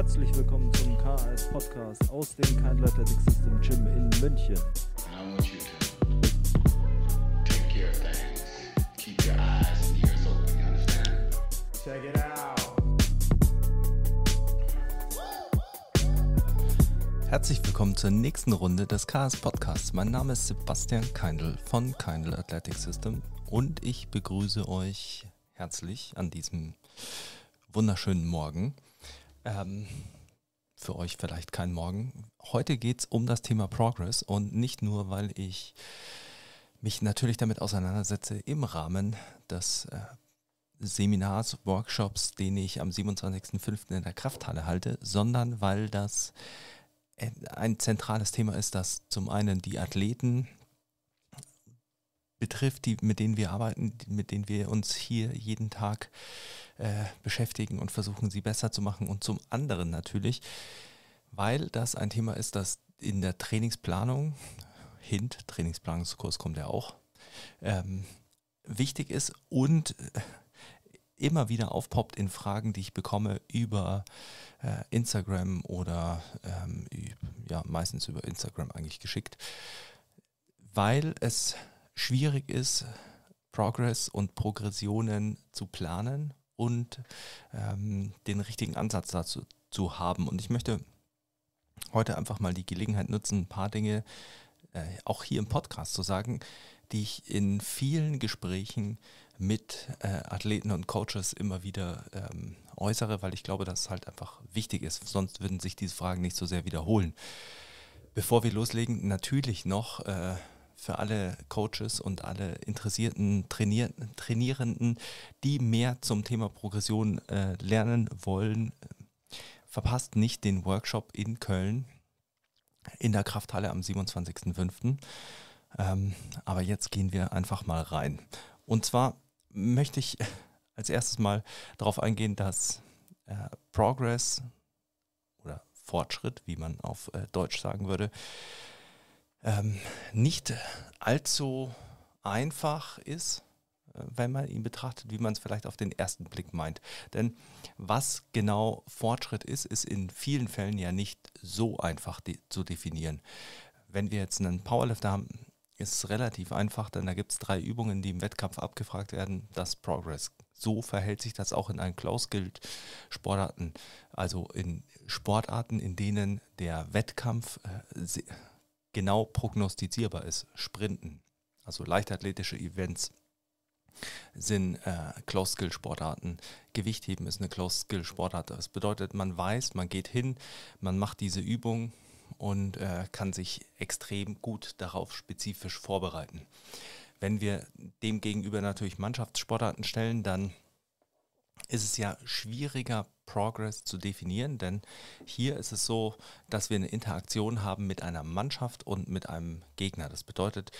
Herzlich willkommen zum KAS Podcast aus dem Kindle Athletic System Gym in München. Check it out. Herzlich willkommen zur nächsten Runde des KS Podcasts. Mein Name ist Sebastian Keindl von Keindl Athletic System und ich begrüße euch herzlich an diesem wunderschönen Morgen. Ähm, für euch vielleicht kein Morgen. Heute geht es um das Thema Progress und nicht nur, weil ich mich natürlich damit auseinandersetze im Rahmen des äh, Seminars, Workshops, den ich am 27.05. in der Krafthalle halte, sondern weil das ein zentrales Thema ist, das zum einen die Athleten betrifft, die, mit denen wir arbeiten, mit denen wir uns hier jeden Tag äh, beschäftigen und versuchen, sie besser zu machen. Und zum anderen natürlich, weil das ein Thema ist, das in der Trainingsplanung, Hint, Trainingsplanungskurs kommt ja auch, ähm, wichtig ist und immer wieder aufpoppt in Fragen, die ich bekomme über äh, Instagram oder ähm, ja, meistens über Instagram eigentlich geschickt, weil es schwierig ist, Progress und Progressionen zu planen und ähm, den richtigen Ansatz dazu zu haben. Und ich möchte heute einfach mal die Gelegenheit nutzen, ein paar Dinge äh, auch hier im Podcast zu sagen, die ich in vielen Gesprächen mit äh, Athleten und Coaches immer wieder ähm, äußere, weil ich glaube, dass es halt einfach wichtig ist. Sonst würden sich diese Fragen nicht so sehr wiederholen. Bevor wir loslegen, natürlich noch äh, für alle Coaches und alle interessierten Trainier Trainierenden, die mehr zum Thema Progression äh, lernen wollen, verpasst nicht den Workshop in Köln in der Krafthalle am 27.05. Ähm, aber jetzt gehen wir einfach mal rein. Und zwar möchte ich als erstes mal darauf eingehen, dass äh, Progress oder Fortschritt, wie man auf äh, Deutsch sagen würde, ähm, nicht allzu einfach ist, äh, wenn man ihn betrachtet, wie man es vielleicht auf den ersten Blick meint. Denn was genau Fortschritt ist, ist in vielen Fällen ja nicht so einfach de zu definieren. Wenn wir jetzt einen Powerlifter haben, ist es relativ einfach, denn da gibt es drei Übungen, die im Wettkampf abgefragt werden. Das Progress. So verhält sich das auch in einen Close-Guild-Sportarten, also in Sportarten, in denen der Wettkampf äh, genau prognostizierbar ist. Sprinten, also leichtathletische Events sind äh, Close-Skill-Sportarten. Gewichtheben ist eine Close-Skill-Sportart. Das bedeutet, man weiß, man geht hin, man macht diese Übung und äh, kann sich extrem gut darauf spezifisch vorbereiten. Wenn wir dem gegenüber natürlich Mannschaftssportarten stellen, dann ist es ja schwieriger, Progress zu definieren, denn hier ist es so, dass wir eine Interaktion haben mit einer Mannschaft und mit einem Gegner. Das bedeutet,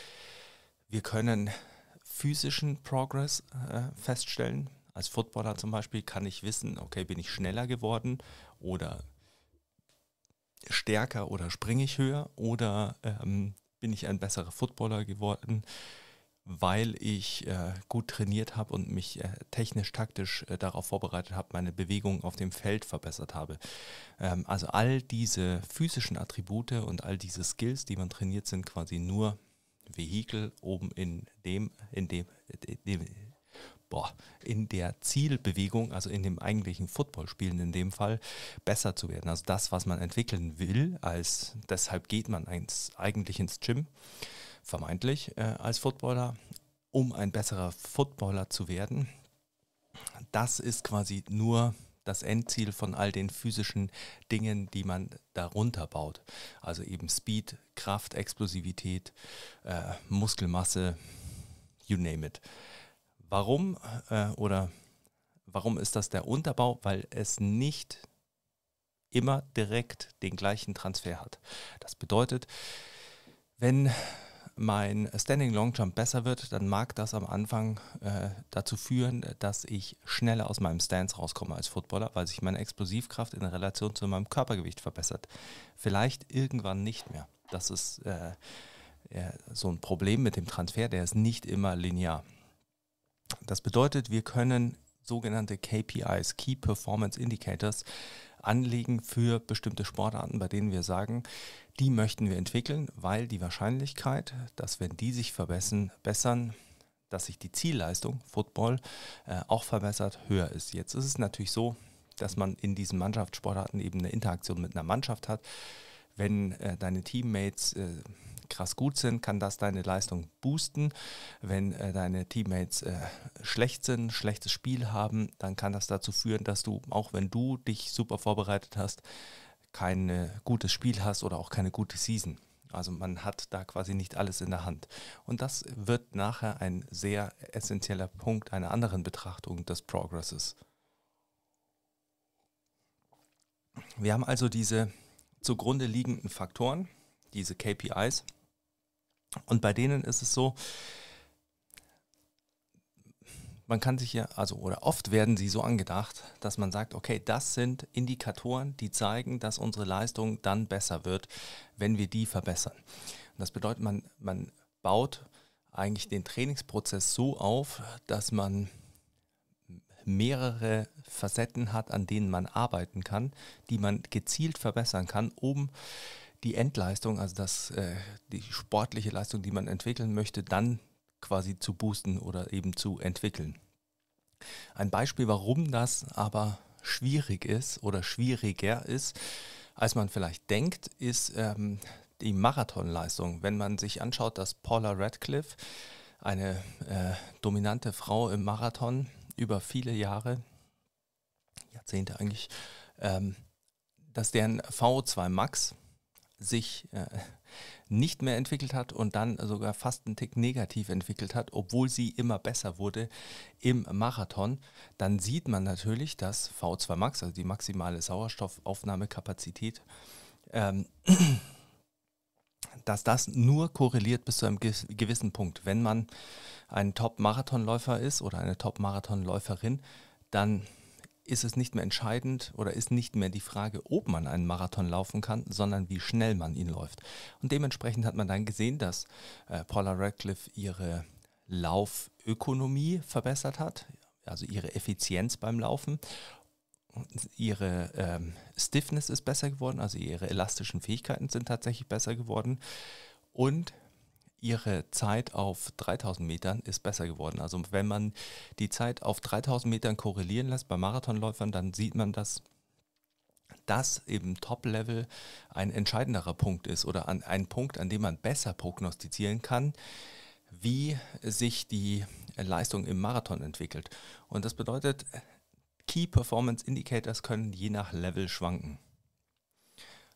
wir können physischen Progress äh, feststellen. Als Footballer zum Beispiel kann ich wissen, okay, bin ich schneller geworden oder stärker oder springe ich höher oder ähm, bin ich ein besserer Footballer geworden weil ich äh, gut trainiert habe und mich äh, technisch, taktisch äh, darauf vorbereitet habe, meine Bewegung auf dem Feld verbessert habe. Ähm, also all diese physischen Attribute und all diese Skills, die man trainiert, sind quasi nur Vehikel, oben in dem, in dem, in dem boah, in der Zielbewegung, also in dem eigentlichen Footballspielen in dem Fall, besser zu werden. Also das, was man entwickeln will, als deshalb geht man ins, eigentlich ins Gym vermeintlich äh, als Footballer, um ein besserer Footballer zu werden. Das ist quasi nur das Endziel von all den physischen Dingen, die man darunter baut. Also eben Speed, Kraft, Explosivität, äh, Muskelmasse, you name it. Warum äh, oder warum ist das der Unterbau? Weil es nicht immer direkt den gleichen Transfer hat. Das bedeutet, wenn mein Standing Long Jump besser wird, dann mag das am Anfang äh, dazu führen, dass ich schneller aus meinem Stance rauskomme als Footballer, weil sich meine Explosivkraft in Relation zu meinem Körpergewicht verbessert. Vielleicht irgendwann nicht mehr. Das ist äh, äh, so ein Problem mit dem Transfer, der ist nicht immer linear. Das bedeutet, wir können sogenannte KPIs, Key Performance Indicators, anlegen für bestimmte Sportarten, bei denen wir sagen, die möchten wir entwickeln, weil die Wahrscheinlichkeit, dass wenn die sich verbessern, bessern, dass sich die Zielleistung, Football, äh, auch verbessert, höher ist. Jetzt ist es natürlich so, dass man in diesen Mannschaftssportarten eben eine Interaktion mit einer Mannschaft hat. Wenn äh, deine Teammates äh, krass gut sind, kann das deine Leistung boosten. Wenn äh, deine Teammates äh, schlecht sind, schlechtes Spiel haben, dann kann das dazu führen, dass du, auch wenn du dich super vorbereitet hast, kein äh, gutes Spiel hast oder auch keine gute Season. Also man hat da quasi nicht alles in der Hand. Und das wird nachher ein sehr essentieller Punkt einer anderen Betrachtung des Progresses. Wir haben also diese zugrunde liegenden Faktoren, diese KPIs, und bei denen ist es so, man kann sich ja, also oder oft werden sie so angedacht, dass man sagt, okay, das sind Indikatoren, die zeigen, dass unsere Leistung dann besser wird, wenn wir die verbessern. Und das bedeutet, man, man baut eigentlich den Trainingsprozess so auf, dass man mehrere Facetten hat, an denen man arbeiten kann, die man gezielt verbessern kann, um die Endleistung, also das, äh, die sportliche Leistung, die man entwickeln möchte, dann quasi zu boosten oder eben zu entwickeln. Ein Beispiel, warum das aber schwierig ist oder schwieriger ist, als man vielleicht denkt, ist ähm, die Marathonleistung. Wenn man sich anschaut, dass Paula Radcliffe, eine äh, dominante Frau im Marathon über viele Jahre, Jahrzehnte eigentlich, ähm, dass deren VO2 Max sich äh, nicht mehr entwickelt hat und dann sogar fast einen Tick negativ entwickelt hat, obwohl sie immer besser wurde im Marathon, dann sieht man natürlich, dass V2 Max, also die maximale Sauerstoffaufnahmekapazität, ähm, dass das nur korreliert bis zu einem gewissen Punkt. Wenn man ein Top-Marathonläufer ist oder eine Top-Marathonläuferin, dann ist es nicht mehr entscheidend oder ist nicht mehr die Frage, ob man einen Marathon laufen kann, sondern wie schnell man ihn läuft. Und dementsprechend hat man dann gesehen, dass äh, Paula Radcliffe ihre Laufökonomie verbessert hat, also ihre Effizienz beim Laufen. Ihre ähm, Stiffness ist besser geworden, also ihre elastischen Fähigkeiten sind tatsächlich besser geworden. Und ihre Zeit auf 3000 Metern ist besser geworden. Also wenn man die Zeit auf 3000 Metern korrelieren lässt bei Marathonläufern, dann sieht man, dass das eben Top-Level ein entscheidenderer Punkt ist oder an, ein Punkt, an dem man besser prognostizieren kann, wie sich die Leistung im Marathon entwickelt. Und das bedeutet, Key Performance Indicators können je nach Level schwanken.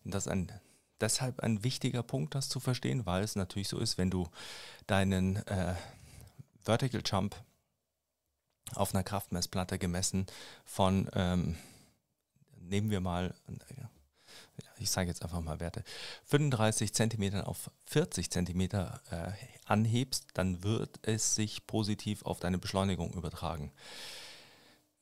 Und das ist ein deshalb ein wichtiger Punkt, das zu verstehen, weil es natürlich so ist, wenn du deinen äh, Vertical Jump auf einer Kraftmessplatte gemessen von, ähm, nehmen wir mal, ich sage jetzt einfach mal Werte, 35 cm auf 40 cm äh, anhebst, dann wird es sich positiv auf deine Beschleunigung übertragen.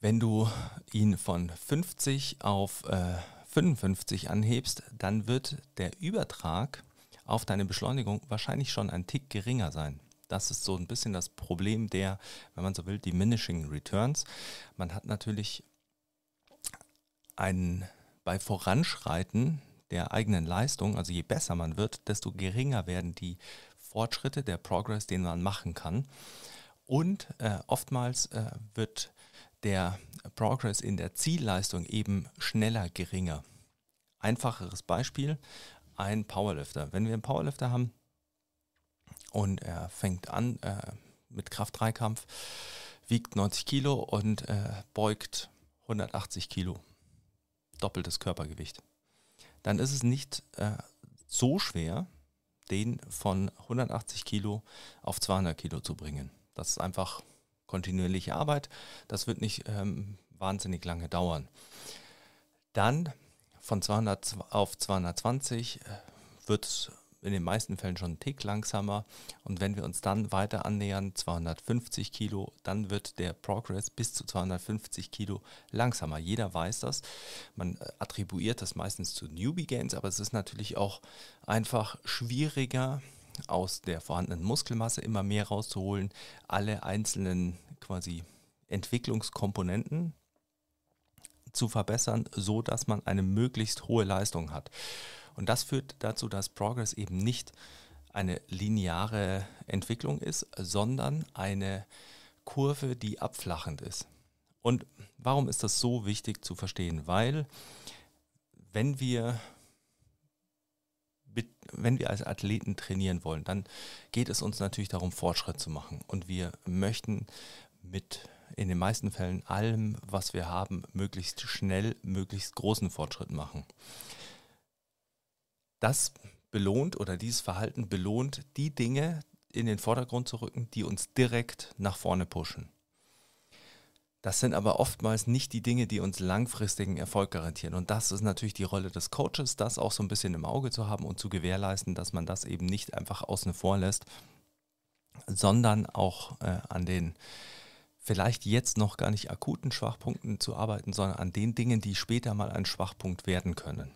Wenn du ihn von 50 auf äh, 55 anhebst, dann wird der Übertrag auf deine Beschleunigung wahrscheinlich schon ein Tick geringer sein. Das ist so ein bisschen das Problem der, wenn man so will, diminishing returns. Man hat natürlich einen bei Voranschreiten der eigenen Leistung, also je besser man wird, desto geringer werden die Fortschritte, der Progress, den man machen kann. Und äh, oftmals äh, wird der Progress in der Zielleistung eben schneller geringer. Einfacheres Beispiel, ein Powerlifter. Wenn wir einen Powerlifter haben und er fängt an äh, mit Kraft-3-Kampf, wiegt 90 Kilo und äh, beugt 180 Kilo, doppeltes Körpergewicht, dann ist es nicht äh, so schwer, den von 180 Kilo auf 200 Kilo zu bringen. Das ist einfach kontinuierliche Arbeit. Das wird nicht ähm, wahnsinnig lange dauern. Dann von 200 auf 220 äh, wird es in den meisten Fällen schon einen Tick langsamer. Und wenn wir uns dann weiter annähern, 250 Kilo, dann wird der Progress bis zu 250 Kilo langsamer. Jeder weiß das. Man äh, attribuiert das meistens zu Newbie Gains, aber es ist natürlich auch einfach schwieriger, aus der vorhandenen Muskelmasse immer mehr rauszuholen, alle einzelnen quasi Entwicklungskomponenten zu verbessern, so dass man eine möglichst hohe Leistung hat. Und das führt dazu, dass Progress eben nicht eine lineare Entwicklung ist, sondern eine Kurve, die abflachend ist. Und warum ist das so wichtig zu verstehen? Weil wenn wir wenn wir als Athleten trainieren wollen, dann geht es uns natürlich darum, Fortschritt zu machen. Und wir möchten mit in den meisten Fällen allem, was wir haben, möglichst schnell, möglichst großen Fortschritt machen. Das belohnt oder dieses Verhalten belohnt die Dinge in den Vordergrund zu rücken, die uns direkt nach vorne pushen. Das sind aber oftmals nicht die Dinge, die uns langfristigen Erfolg garantieren. Und das ist natürlich die Rolle des Coaches, das auch so ein bisschen im Auge zu haben und zu gewährleisten, dass man das eben nicht einfach außen vor lässt, sondern auch äh, an den vielleicht jetzt noch gar nicht akuten Schwachpunkten zu arbeiten, sondern an den Dingen, die später mal ein Schwachpunkt werden können.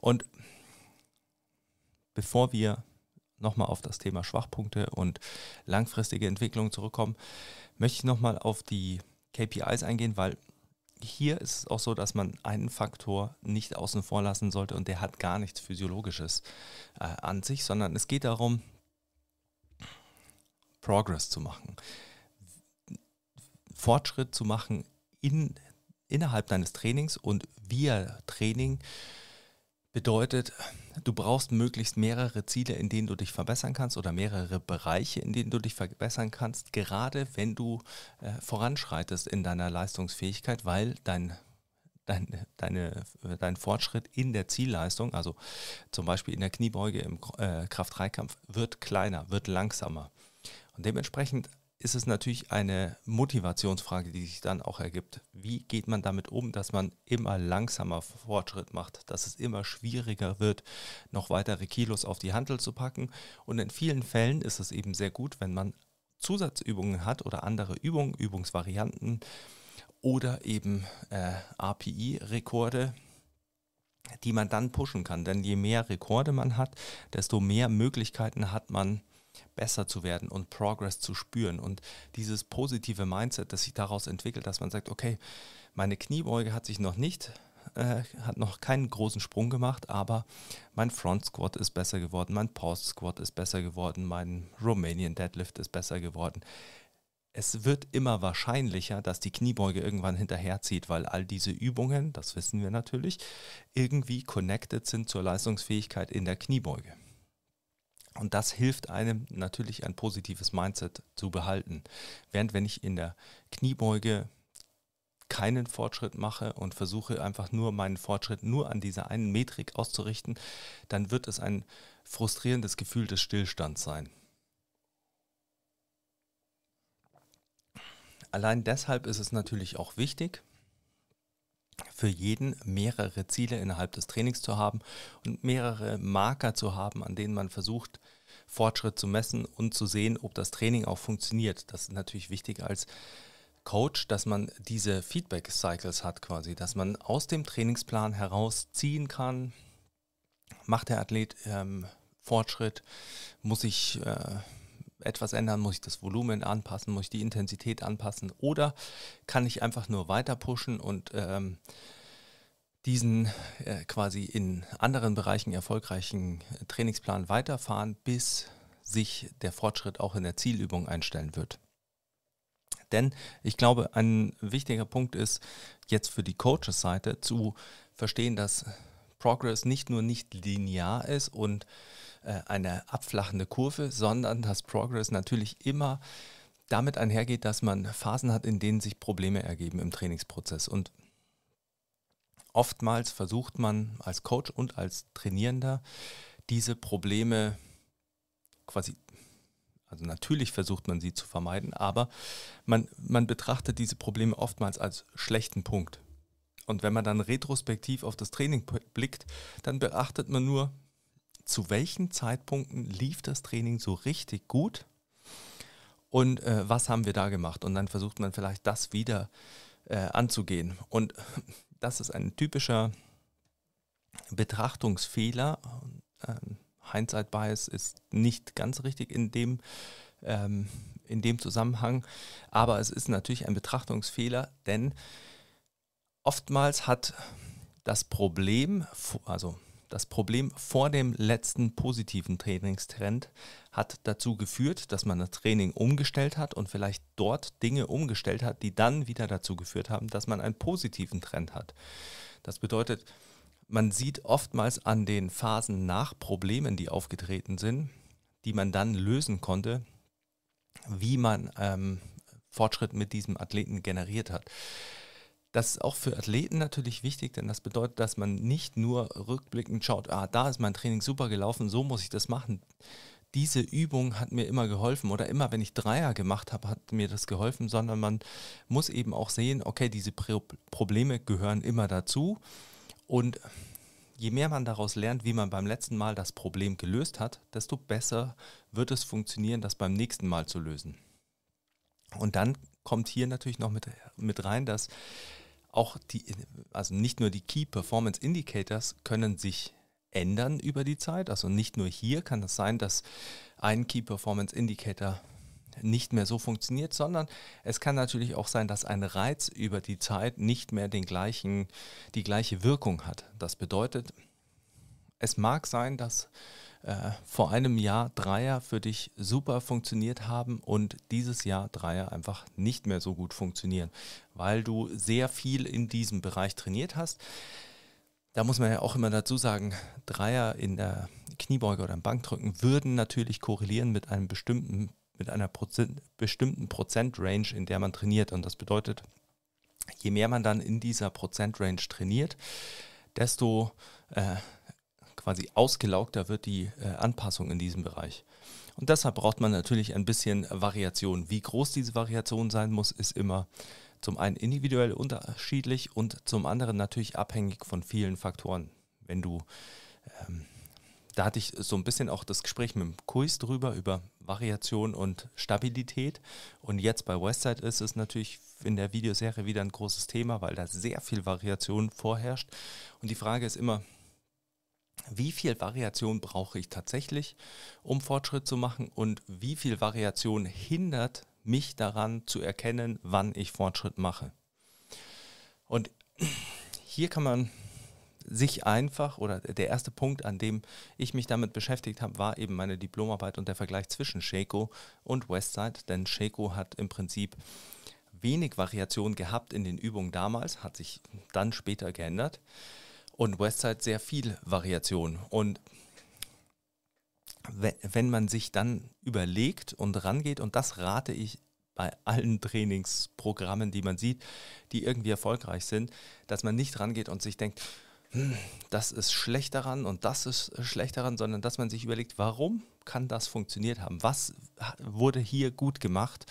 Und bevor wir nochmal auf das Thema Schwachpunkte und langfristige Entwicklung zurückkommen, möchte ich nochmal auf die KPIs eingehen, weil hier ist es auch so, dass man einen Faktor nicht außen vor lassen sollte und der hat gar nichts Physiologisches äh, an sich, sondern es geht darum, Progress zu machen, Fortschritt zu machen in, innerhalb deines Trainings und via Training bedeutet, du brauchst möglichst mehrere Ziele, in denen du dich verbessern kannst oder mehrere Bereiche, in denen du dich verbessern kannst, gerade wenn du äh, voranschreitest in deiner Leistungsfähigkeit, weil dein Dein, deine, dein Fortschritt in der Zielleistung, also zum Beispiel in der Kniebeuge im äh, Kraft-3-Kampf, wird kleiner, wird langsamer. Und dementsprechend ist es natürlich eine Motivationsfrage, die sich dann auch ergibt. Wie geht man damit um, dass man immer langsamer Fortschritt macht, dass es immer schwieriger wird, noch weitere Kilos auf die Handel zu packen? Und in vielen Fällen ist es eben sehr gut, wenn man Zusatzübungen hat oder andere Übungen, Übungsvarianten oder eben äh, API-Rekorde, die man dann pushen kann. Denn je mehr Rekorde man hat, desto mehr Möglichkeiten hat man, besser zu werden und Progress zu spüren. Und dieses positive Mindset, das sich daraus entwickelt, dass man sagt, okay, meine Kniebeuge hat sich noch nicht, äh, hat noch keinen großen Sprung gemacht, aber mein Front Squat ist besser geworden, mein Post Squat ist besser geworden, mein Romanian Deadlift ist besser geworden. Es wird immer wahrscheinlicher, dass die Kniebeuge irgendwann hinterherzieht, weil all diese Übungen, das wissen wir natürlich, irgendwie connected sind zur Leistungsfähigkeit in der Kniebeuge. Und das hilft einem natürlich ein positives Mindset zu behalten. Während wenn ich in der Kniebeuge keinen Fortschritt mache und versuche einfach nur meinen Fortschritt nur an dieser einen Metrik auszurichten, dann wird es ein frustrierendes Gefühl des Stillstands sein. Allein deshalb ist es natürlich auch wichtig, für jeden mehrere Ziele innerhalb des Trainings zu haben und mehrere Marker zu haben, an denen man versucht, Fortschritt zu messen und zu sehen, ob das Training auch funktioniert. Das ist natürlich wichtig als Coach, dass man diese Feedback-Cycles hat quasi, dass man aus dem Trainingsplan herausziehen kann, macht der Athlet ähm, Fortschritt, muss ich äh, etwas ändern, muss ich das Volumen anpassen, muss ich die Intensität anpassen? Oder kann ich einfach nur weiter pushen und ähm, diesen äh, quasi in anderen Bereichen erfolgreichen Trainingsplan weiterfahren, bis sich der Fortschritt auch in der Zielübung einstellen wird. Denn ich glaube, ein wichtiger Punkt ist jetzt für die Coaches-Seite zu verstehen, dass Progress nicht nur nicht linear ist und äh, eine abflachende Kurve, sondern dass Progress natürlich immer damit einhergeht, dass man Phasen hat, in denen sich Probleme ergeben im Trainingsprozess. Und oftmals versucht man als Coach und als Trainierender diese Probleme quasi, also natürlich versucht man sie zu vermeiden, aber man, man betrachtet diese Probleme oftmals als schlechten Punkt. Und wenn man dann retrospektiv auf das Training blickt, dann beachtet man nur, zu welchen Zeitpunkten lief das Training so richtig gut und äh, was haben wir da gemacht. Und dann versucht man vielleicht das wieder äh, anzugehen. Und das ist ein typischer Betrachtungsfehler. Ähm, Hindsight Bias ist nicht ganz richtig in dem, ähm, in dem Zusammenhang, aber es ist natürlich ein Betrachtungsfehler, denn oftmals hat das Problem, also das Problem vor dem letzten positiven Trainingstrend hat dazu geführt, dass man das Training umgestellt hat und vielleicht dort Dinge umgestellt hat, die dann wieder dazu geführt haben, dass man einen positiven Trend hat. Das bedeutet, man sieht oftmals an den Phasen nach Problemen, die aufgetreten sind, die man dann lösen konnte, wie man ähm, Fortschritt mit diesem Athleten generiert hat. Das ist auch für Athleten natürlich wichtig, denn das bedeutet, dass man nicht nur rückblickend schaut, ah, da ist mein Training super gelaufen, so muss ich das machen. Diese Übung hat mir immer geholfen oder immer, wenn ich Dreier gemacht habe, hat mir das geholfen, sondern man muss eben auch sehen, okay, diese Pro Probleme gehören immer dazu und je mehr man daraus lernt, wie man beim letzten Mal das Problem gelöst hat, desto besser wird es funktionieren, das beim nächsten Mal zu lösen. Und dann kommt hier natürlich noch mit, mit rein, dass auch die, also nicht nur die Key Performance Indicators können sich ändern über die Zeit. Also nicht nur hier kann es sein, dass ein Key Performance Indicator nicht mehr so funktioniert, sondern es kann natürlich auch sein, dass ein Reiz über die Zeit nicht mehr den gleichen, die gleiche Wirkung hat. Das bedeutet, es mag sein, dass äh, vor einem Jahr Dreier für dich super funktioniert haben und dieses Jahr Dreier einfach nicht mehr so gut funktionieren, weil du sehr viel in diesem Bereich trainiert hast. Da muss man ja auch immer dazu sagen, Dreier in der Kniebeuge oder im Bankdrücken würden natürlich korrelieren mit einem bestimmten mit einer Prozent, bestimmten Prozentrange, in der man trainiert. Und das bedeutet, je mehr man dann in dieser Prozentrange trainiert, desto äh, quasi ausgelaugter wird die äh, Anpassung in diesem Bereich. Und deshalb braucht man natürlich ein bisschen Variation. Wie groß diese Variation sein muss, ist immer zum einen individuell unterschiedlich und zum anderen natürlich abhängig von vielen Faktoren. Wenn du, ähm, da hatte ich so ein bisschen auch das Gespräch mit dem Kuis drüber, über Variation und Stabilität. Und jetzt bei Westside ist es natürlich in der Videoserie wieder ein großes Thema, weil da sehr viel Variation vorherrscht. Und die Frage ist immer, wie viel Variation brauche ich tatsächlich, um Fortschritt zu machen? Und wie viel Variation hindert mich daran zu erkennen, wann ich Fortschritt mache. Und hier kann man sich einfach, oder der erste Punkt, an dem ich mich damit beschäftigt habe, war eben meine Diplomarbeit und der Vergleich zwischen Shaco und Westside, denn Shaco hat im Prinzip wenig Variation gehabt in den Übungen damals, hat sich dann später geändert und Westside sehr viel Variation. Und wenn man sich dann überlegt und rangeht, und das rate ich bei allen Trainingsprogrammen, die man sieht, die irgendwie erfolgreich sind, dass man nicht rangeht und sich denkt, hm, das ist schlecht daran und das ist schlecht daran, sondern dass man sich überlegt, warum kann das funktioniert haben? Was wurde hier gut gemacht?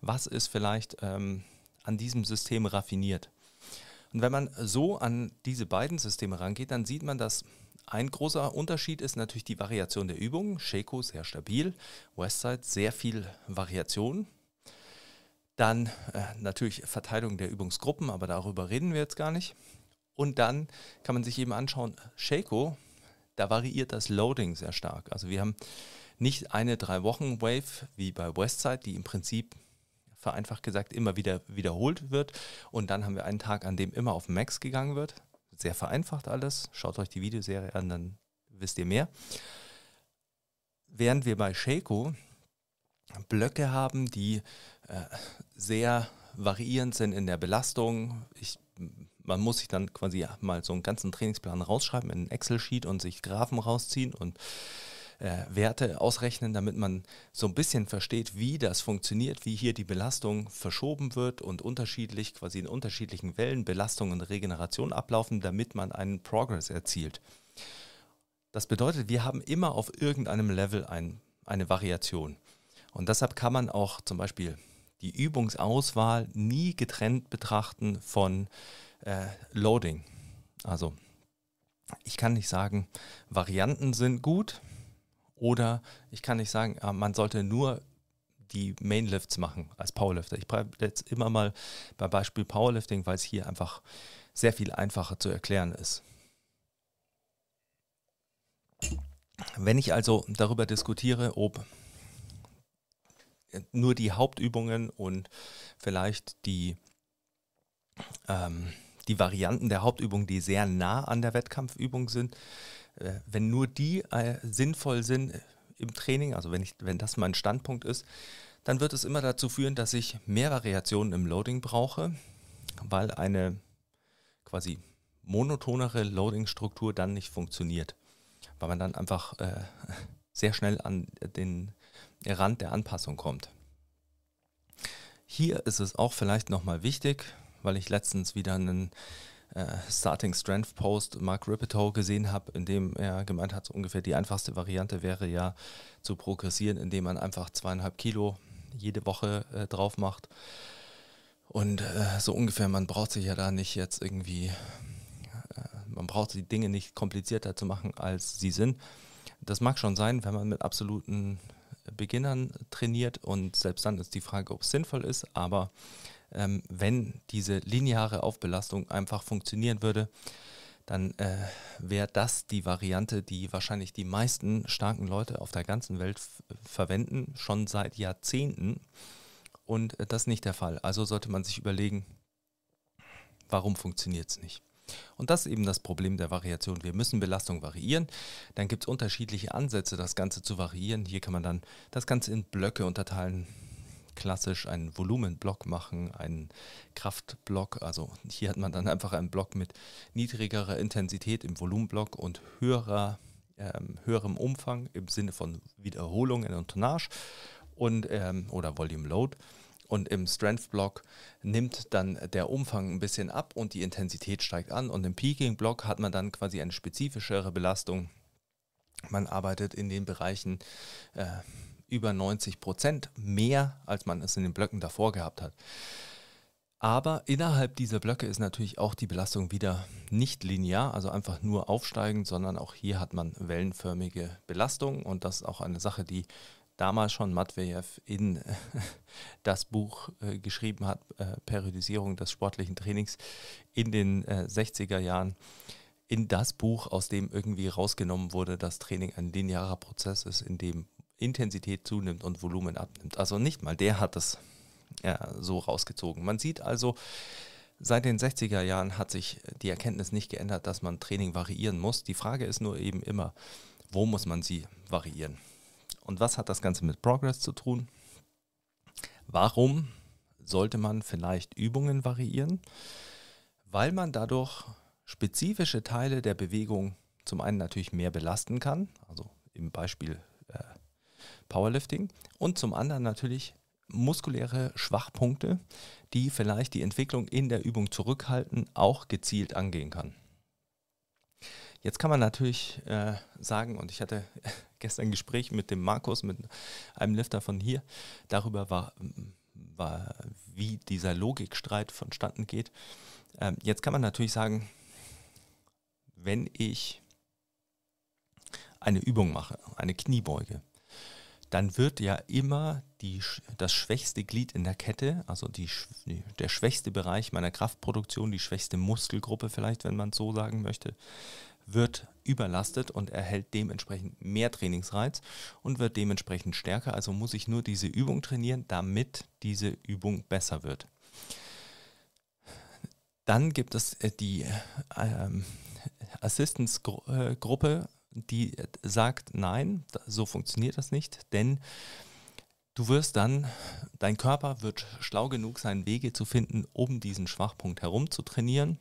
Was ist vielleicht ähm, an diesem System raffiniert? Und wenn man so an diese beiden Systeme rangeht, dann sieht man, dass ein großer Unterschied ist natürlich die Variation der Übungen. Shaco sehr stabil, Westside sehr viel Variation. Dann äh, natürlich Verteilung der Übungsgruppen, aber darüber reden wir jetzt gar nicht. Und dann kann man sich eben anschauen, Shaco, da variiert das Loading sehr stark. Also wir haben nicht eine drei Wochen Wave wie bei Westside, die im Prinzip vereinfacht gesagt immer wieder wiederholt wird. Und dann haben wir einen Tag, an dem immer auf Max gegangen wird. Sehr vereinfacht alles. Schaut euch die Videoserie an, dann wisst ihr mehr. Während wir bei Shaco Blöcke haben, die äh, sehr variierend sind in der Belastung. Ich, man muss sich dann quasi mal so einen ganzen Trainingsplan rausschreiben in einen Excel-Sheet und sich Graphen rausziehen und äh, Werte ausrechnen, damit man so ein bisschen versteht, wie das funktioniert, wie hier die Belastung verschoben wird und unterschiedlich, quasi in unterschiedlichen Wellen Belastung und Regeneration ablaufen, damit man einen Progress erzielt. Das bedeutet, wir haben immer auf irgendeinem Level ein, eine Variation. Und deshalb kann man auch zum Beispiel die Übungsauswahl nie getrennt betrachten von äh, Loading. Also ich kann nicht sagen, Varianten sind gut, oder ich kann nicht sagen, ah, man sollte nur die Mainlifts machen als Powerlifter. Ich bleibe jetzt immer mal beim Beispiel Powerlifting, weil es hier einfach sehr viel einfacher zu erklären ist. Wenn ich also darüber diskutiere, ob nur die Hauptübungen und vielleicht die, ähm, die Varianten der Hauptübung, die sehr nah an der Wettkampfübung sind, wenn nur die äh, sinnvoll sind äh, im Training, also wenn, ich, wenn das mein Standpunkt ist, dann wird es immer dazu führen, dass ich mehr Variationen im Loading brauche, weil eine quasi monotonere Loading-Struktur dann nicht funktioniert, weil man dann einfach äh, sehr schnell an den Rand der Anpassung kommt. Hier ist es auch vielleicht nochmal wichtig, weil ich letztens wieder einen äh, Starting Strength Post Mark Ripetoe gesehen habe, in dem er gemeint hat, so ungefähr die einfachste Variante wäre ja zu progressieren, indem man einfach zweieinhalb Kilo jede Woche äh, drauf macht. Und äh, so ungefähr, man braucht sich ja da nicht jetzt irgendwie, äh, man braucht die Dinge nicht komplizierter zu machen, als sie sind. Das mag schon sein, wenn man mit absoluten Beginnern trainiert und selbst dann ist die Frage, ob es sinnvoll ist, aber ähm, wenn diese lineare Aufbelastung einfach funktionieren würde, dann äh, wäre das die Variante, die wahrscheinlich die meisten starken Leute auf der ganzen Welt verwenden, schon seit Jahrzehnten. Und äh, das ist nicht der Fall. Also sollte man sich überlegen, warum funktioniert es nicht. Und das ist eben das Problem der Variation. Wir müssen Belastung variieren. Dann gibt es unterschiedliche Ansätze, das Ganze zu variieren. Hier kann man dann das Ganze in Blöcke unterteilen klassisch einen Volumenblock machen, einen Kraftblock. Also hier hat man dann einfach einen Block mit niedrigerer Intensität im Volumenblock und höherer, ähm, höherem Umfang im Sinne von Wiederholungen und Tonnage und, ähm, oder Volume Load. Und im Strength-Block nimmt dann der Umfang ein bisschen ab und die Intensität steigt an. Und im Peaking-Block hat man dann quasi eine spezifischere Belastung. Man arbeitet in den Bereichen äh, über 90 Prozent mehr, als man es in den Blöcken davor gehabt hat. Aber innerhalb dieser Blöcke ist natürlich auch die Belastung wieder nicht linear, also einfach nur aufsteigend, sondern auch hier hat man wellenförmige Belastung und das ist auch eine Sache, die damals schon Matvejev in das Buch äh, geschrieben hat, äh, Periodisierung des sportlichen Trainings in den äh, 60er Jahren. In das Buch, aus dem irgendwie rausgenommen wurde, dass Training ein linearer Prozess ist, in dem Intensität zunimmt und Volumen abnimmt. Also nicht mal der hat es ja, so rausgezogen. Man sieht also, seit den 60er Jahren hat sich die Erkenntnis nicht geändert, dass man Training variieren muss. Die Frage ist nur eben immer, wo muss man sie variieren? Und was hat das Ganze mit Progress zu tun? Warum sollte man vielleicht Übungen variieren? Weil man dadurch spezifische Teile der Bewegung zum einen natürlich mehr belasten kann, also im Beispiel äh, Powerlifting und zum anderen natürlich muskuläre Schwachpunkte, die vielleicht die Entwicklung in der Übung zurückhalten, auch gezielt angehen kann. Jetzt kann man natürlich äh, sagen, und ich hatte gestern ein Gespräch mit dem Markus, mit einem Lifter von hier, darüber war, war wie dieser Logikstreit vonstatten geht. Ähm, jetzt kann man natürlich sagen, wenn ich eine Übung mache, eine Kniebeuge, dann wird ja immer die, das schwächste Glied in der Kette, also die, der schwächste Bereich meiner Kraftproduktion, die schwächste Muskelgruppe vielleicht, wenn man es so sagen möchte, wird überlastet und erhält dementsprechend mehr Trainingsreiz und wird dementsprechend stärker. Also muss ich nur diese Übung trainieren, damit diese Übung besser wird. Dann gibt es äh, die ähm, Assistance-Gruppe die sagt, nein, so funktioniert das nicht, denn du wirst dann, dein Körper wird schlau genug sein, Wege zu finden, um diesen Schwachpunkt herum zu trainieren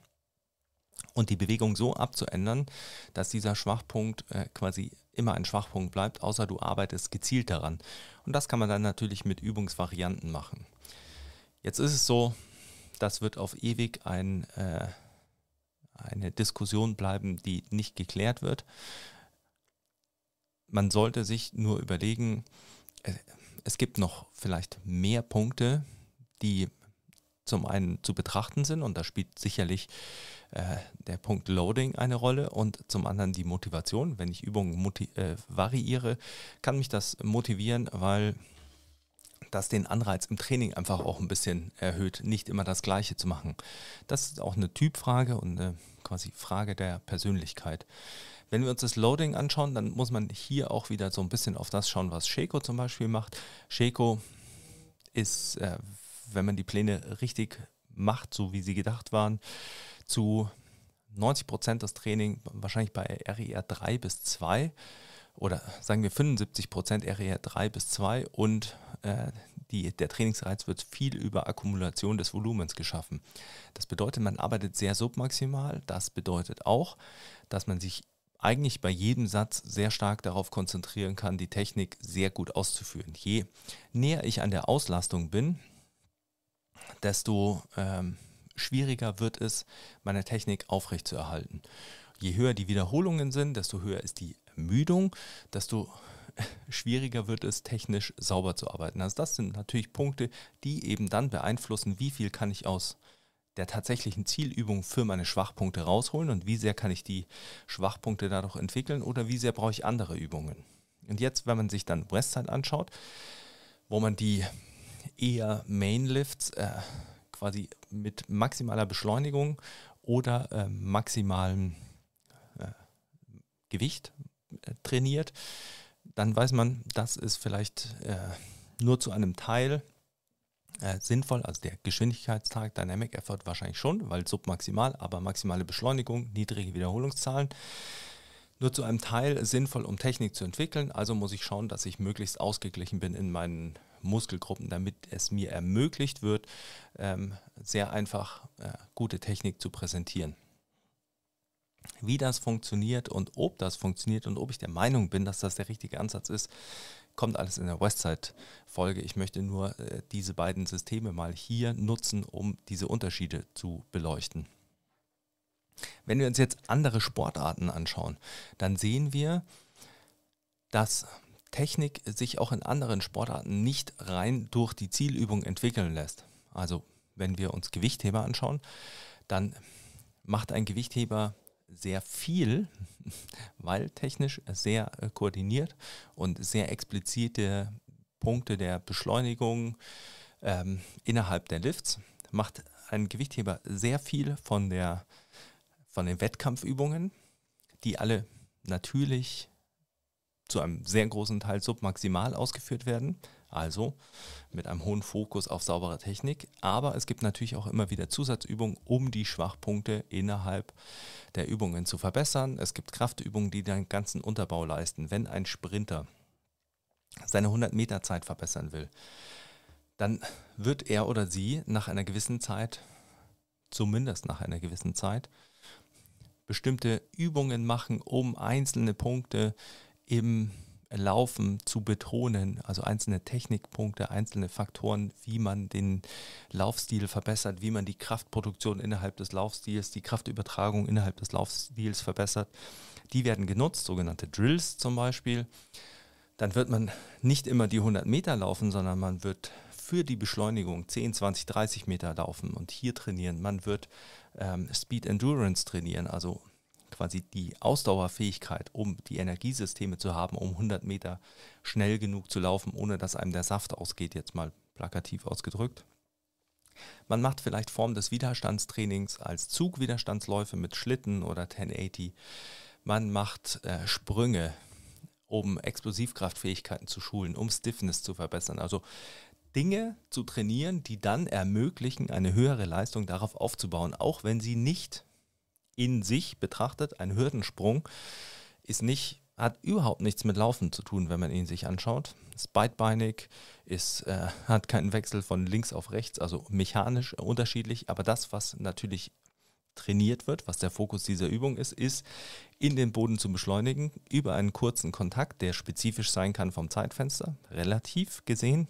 und die Bewegung so abzuändern, dass dieser Schwachpunkt äh, quasi immer ein Schwachpunkt bleibt, außer du arbeitest gezielt daran. Und das kann man dann natürlich mit Übungsvarianten machen. Jetzt ist es so, das wird auf ewig ein, äh, eine Diskussion bleiben, die nicht geklärt wird man sollte sich nur überlegen, äh, es gibt noch vielleicht mehr Punkte, die zum einen zu betrachten sind und da spielt sicherlich äh, der Punkt Loading eine Rolle und zum anderen die Motivation. Wenn ich Übungen äh, variiere, kann mich das motivieren, weil das den Anreiz im Training einfach auch ein bisschen erhöht, nicht immer das Gleiche zu machen. Das ist auch eine Typfrage und eine quasi Frage der Persönlichkeit. Wenn wir uns das Loading anschauen, dann muss man hier auch wieder so ein bisschen auf das schauen, was Sheko zum Beispiel macht. Sheko ist, äh, wenn man die Pläne richtig macht, so wie sie gedacht waren, zu 90 Prozent das Training wahrscheinlich bei RER 3 bis 2 oder sagen wir 75 Prozent RER 3 bis 2 und äh, die, der Trainingsreiz wird viel über Akkumulation des Volumens geschaffen. Das bedeutet, man arbeitet sehr submaximal. Das bedeutet auch, dass man sich eigentlich bei jedem Satz sehr stark darauf konzentrieren kann, die Technik sehr gut auszuführen. Je näher ich an der Auslastung bin, desto ähm, schwieriger wird es, meine Technik aufrechtzuerhalten. Je höher die Wiederholungen sind, desto höher ist die Ermüdung, desto schwieriger wird es, technisch sauber zu arbeiten. Also das sind natürlich Punkte, die eben dann beeinflussen, wie viel kann ich aus der tatsächlichen Zielübung für meine Schwachpunkte rausholen und wie sehr kann ich die Schwachpunkte dadurch entwickeln oder wie sehr brauche ich andere Übungen. Und jetzt, wenn man sich dann Westside anschaut, wo man die eher Mainlifts äh, quasi mit maximaler Beschleunigung oder äh, maximalem äh, Gewicht äh, trainiert, dann weiß man, das ist vielleicht äh, nur zu einem Teil äh, sinnvoll. Also der Geschwindigkeitstag, Dynamic Effort wahrscheinlich schon, weil submaximal, aber maximale Beschleunigung, niedrige Wiederholungszahlen. Nur zu einem Teil sinnvoll, um Technik zu entwickeln. Also muss ich schauen, dass ich möglichst ausgeglichen bin in meinen Muskelgruppen, damit es mir ermöglicht wird, ähm, sehr einfach äh, gute Technik zu präsentieren. Wie das funktioniert und ob das funktioniert und ob ich der Meinung bin, dass das der richtige Ansatz ist, kommt alles in der Westside-Folge. Ich möchte nur äh, diese beiden Systeme mal hier nutzen, um diese Unterschiede zu beleuchten. Wenn wir uns jetzt andere Sportarten anschauen, dann sehen wir, dass Technik sich auch in anderen Sportarten nicht rein durch die Zielübung entwickeln lässt. Also wenn wir uns Gewichtheber anschauen, dann macht ein Gewichtheber sehr viel, weil technisch sehr äh, koordiniert und sehr explizite Punkte der Beschleunigung ähm, innerhalb der Lifts. Macht ein Gewichtheber sehr viel von, der, von den Wettkampfübungen, die alle natürlich zu einem sehr großen Teil submaximal ausgeführt werden, also mit einem hohen Fokus auf saubere Technik. Aber es gibt natürlich auch immer wieder Zusatzübungen, um die Schwachpunkte innerhalb der Übungen zu verbessern. Es gibt Kraftübungen, die den ganzen Unterbau leisten. Wenn ein Sprinter seine 100 Meter Zeit verbessern will, dann wird er oder sie nach einer gewissen Zeit, zumindest nach einer gewissen Zeit, bestimmte Übungen machen, um einzelne Punkte im Laufen zu betonen, also einzelne Technikpunkte, einzelne Faktoren, wie man den Laufstil verbessert, wie man die Kraftproduktion innerhalb des Laufstils, die Kraftübertragung innerhalb des Laufstils verbessert. Die werden genutzt, sogenannte Drills zum Beispiel. Dann wird man nicht immer die 100 Meter laufen, sondern man wird für die Beschleunigung 10, 20, 30 Meter laufen und hier trainieren. Man wird ähm, Speed Endurance trainieren, also quasi die Ausdauerfähigkeit, um die Energiesysteme zu haben, um 100 Meter schnell genug zu laufen, ohne dass einem der Saft ausgeht, jetzt mal plakativ ausgedrückt. Man macht vielleicht Form des Widerstandstrainings als Zugwiderstandsläufe mit Schlitten oder 1080. Man macht äh, Sprünge, um Explosivkraftfähigkeiten zu schulen, um Stiffness zu verbessern. Also Dinge zu trainieren, die dann ermöglichen, eine höhere Leistung darauf aufzubauen, auch wenn sie nicht in sich betrachtet, ein Hürdensprung, ist nicht, hat überhaupt nichts mit Laufen zu tun, wenn man ihn sich anschaut. Ist beidbeinig, ist, äh, hat keinen Wechsel von links auf rechts, also mechanisch unterschiedlich. Aber das, was natürlich trainiert wird, was der Fokus dieser Übung ist, ist, in den Boden zu beschleunigen über einen kurzen Kontakt, der spezifisch sein kann vom Zeitfenster, relativ gesehen,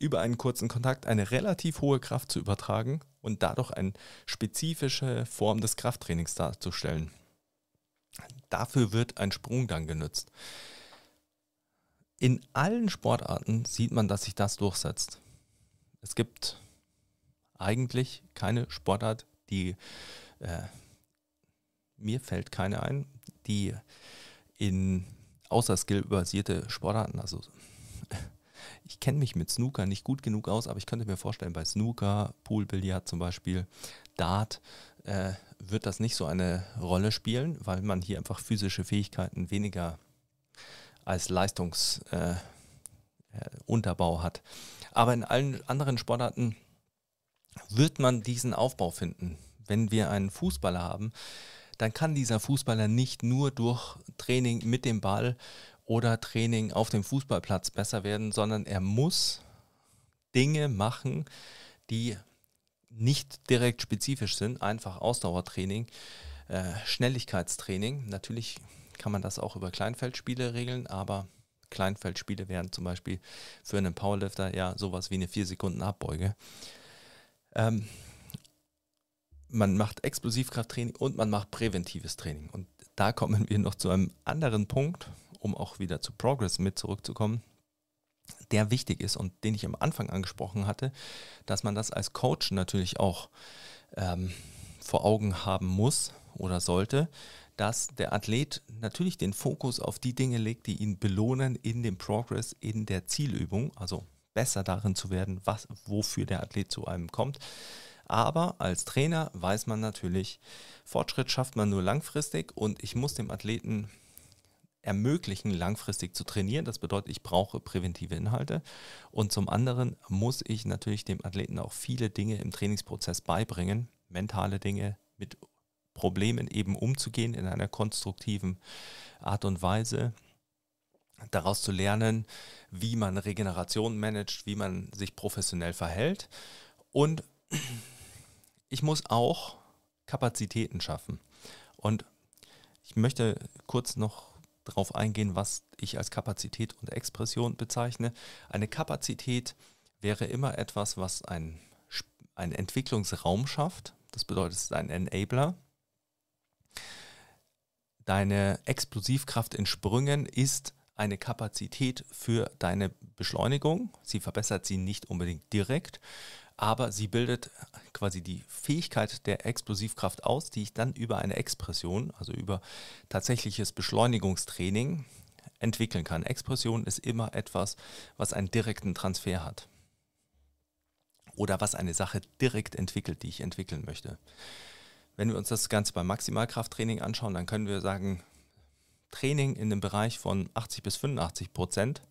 über einen kurzen Kontakt eine relativ hohe Kraft zu übertragen und dadurch eine spezifische Form des Krafttrainings darzustellen. Dafür wird ein Sprung dann genutzt. In allen Sportarten sieht man, dass sich das durchsetzt. Es gibt eigentlich keine Sportart, die äh, mir fällt keine ein, die in außer skillbasierte Sportarten, also ich kenne mich mit Snooker nicht gut genug aus, aber ich könnte mir vorstellen, bei Snooker, Poolbillard zum Beispiel, Dart, äh, wird das nicht so eine Rolle spielen, weil man hier einfach physische Fähigkeiten weniger als Leistungsunterbau äh, äh hat. Aber in allen anderen Sportarten wird man diesen Aufbau finden. Wenn wir einen Fußballer haben, dann kann dieser Fußballer nicht nur durch Training mit dem Ball oder Training auf dem Fußballplatz besser werden, sondern er muss Dinge machen, die nicht direkt spezifisch sind, einfach Ausdauertraining, äh, Schnelligkeitstraining. Natürlich kann man das auch über Kleinfeldspiele regeln, aber Kleinfeldspiele wären zum Beispiel für einen Powerlifter ja sowas wie eine 4 Sekunden Abbeuge. Ähm, man macht Explosivkrafttraining und man macht präventives Training. Und da kommen wir noch zu einem anderen Punkt, um auch wieder zu Progress mit zurückzukommen, der wichtig ist und den ich am Anfang angesprochen hatte, dass man das als Coach natürlich auch ähm, vor Augen haben muss oder sollte, dass der Athlet natürlich den Fokus auf die Dinge legt, die ihn belohnen in dem Progress, in der Zielübung, also besser darin zu werden, was, wofür der Athlet zu einem kommt. Aber als Trainer weiß man natürlich, Fortschritt schafft man nur langfristig und ich muss dem Athleten ermöglichen, langfristig zu trainieren. Das bedeutet, ich brauche präventive Inhalte. Und zum anderen muss ich natürlich dem Athleten auch viele Dinge im Trainingsprozess beibringen, mentale Dinge mit Problemen eben umzugehen in einer konstruktiven Art und Weise, daraus zu lernen, wie man Regeneration managt, wie man sich professionell verhält. Und ich muss auch Kapazitäten schaffen. Und ich möchte kurz noch darauf eingehen, was ich als Kapazität und Expression bezeichne. Eine Kapazität wäre immer etwas, was ein, einen Entwicklungsraum schafft. Das bedeutet, es ist ein Enabler. Deine Explosivkraft in Sprüngen ist eine Kapazität für deine Beschleunigung. Sie verbessert sie nicht unbedingt direkt, aber sie bildet quasi die Fähigkeit der Explosivkraft aus, die ich dann über eine Expression, also über tatsächliches Beschleunigungstraining entwickeln kann. Expression ist immer etwas, was einen direkten Transfer hat oder was eine Sache direkt entwickelt, die ich entwickeln möchte. Wenn wir uns das Ganze beim Maximalkrafttraining anschauen, dann können wir sagen, Training in dem Bereich von 80 bis 85 Prozent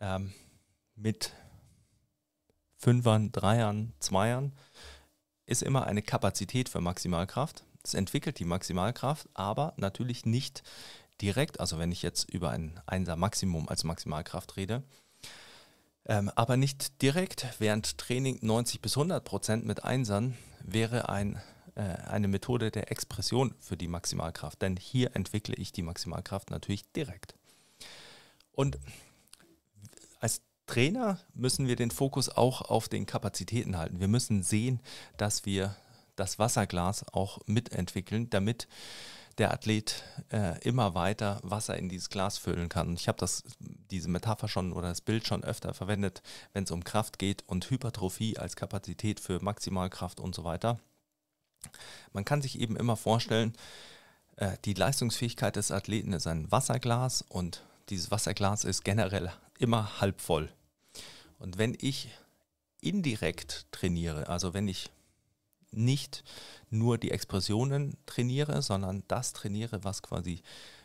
ähm, mit Fünfern, Dreiern, Zweiern ist immer eine Kapazität für Maximalkraft. Es entwickelt die Maximalkraft, aber natürlich nicht direkt, also wenn ich jetzt über ein Einser Maximum als Maximalkraft rede, ähm, aber nicht direkt, während Training 90 bis 100 Prozent mit Einsern wäre ein, äh, eine Methode der Expression für die Maximalkraft, denn hier entwickle ich die Maximalkraft natürlich direkt. Und Trainer müssen wir den Fokus auch auf den Kapazitäten halten. Wir müssen sehen, dass wir das Wasserglas auch mitentwickeln, damit der Athlet äh, immer weiter Wasser in dieses Glas füllen kann. Ich habe diese Metapher schon oder das Bild schon öfter verwendet, wenn es um Kraft geht und Hypertrophie als Kapazität für Maximalkraft und so weiter. Man kann sich eben immer vorstellen, äh, die Leistungsfähigkeit des Athleten ist ein Wasserglas und dieses Wasserglas ist generell immer halb voll. Und wenn ich indirekt trainiere, also wenn ich nicht nur die Expressionen trainiere, sondern das trainiere, was quasi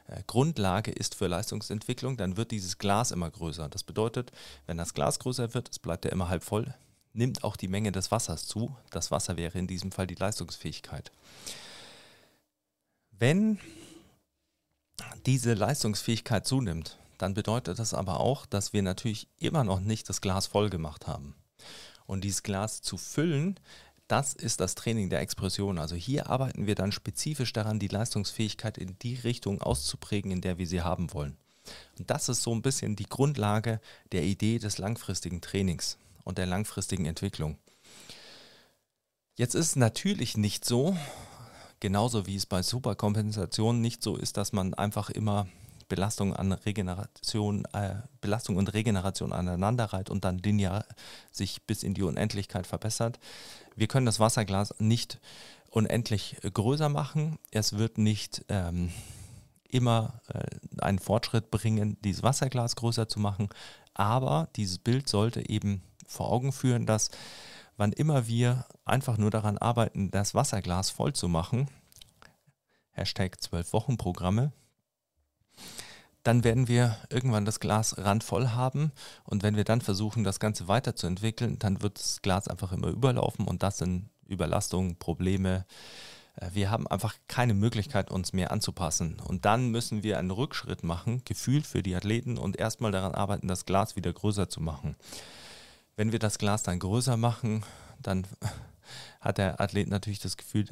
äh, Grundlage ist für Leistungsentwicklung, dann wird dieses Glas immer größer. Das bedeutet, wenn das Glas größer wird, es bleibt ja immer halb voll, nimmt auch die Menge des Wassers zu. Das Wasser wäre in diesem Fall die Leistungsfähigkeit. Wenn diese Leistungsfähigkeit zunimmt, dann bedeutet das aber auch, dass wir natürlich immer noch nicht das Glas voll gemacht haben. Und dieses Glas zu füllen, das ist das Training der Expression. Also hier arbeiten wir dann spezifisch daran, die Leistungsfähigkeit in die Richtung auszuprägen, in der wir sie haben wollen. Und das ist so ein bisschen die Grundlage der Idee des langfristigen Trainings und der langfristigen Entwicklung. Jetzt ist es natürlich nicht so, genauso wie es bei Superkompensationen nicht so ist, dass man einfach immer Belastung an Regeneration, äh, Belastung und Regeneration aneinanderreiht und dann linear sich bis in die Unendlichkeit verbessert. Wir können das Wasserglas nicht unendlich größer machen. Es wird nicht ähm, immer äh, einen Fortschritt bringen, dieses Wasserglas größer zu machen. Aber dieses Bild sollte eben vor Augen führen, dass wann immer wir einfach nur daran arbeiten, das Wasserglas voll zu machen, Hashtag 12 Wochen Programme, dann werden wir irgendwann das Glas randvoll haben und wenn wir dann versuchen, das Ganze weiterzuentwickeln, dann wird das Glas einfach immer überlaufen und das sind Überlastungen, Probleme. Äh, wir haben einfach keine Möglichkeit, uns mehr anzupassen. Und dann müssen wir einen Rückschritt machen, gefühlt für die Athleten und erstmal daran arbeiten, das Glas wieder größer zu machen. Wenn wir das Glas dann größer machen, dann hat der Athlet natürlich das Gefühl,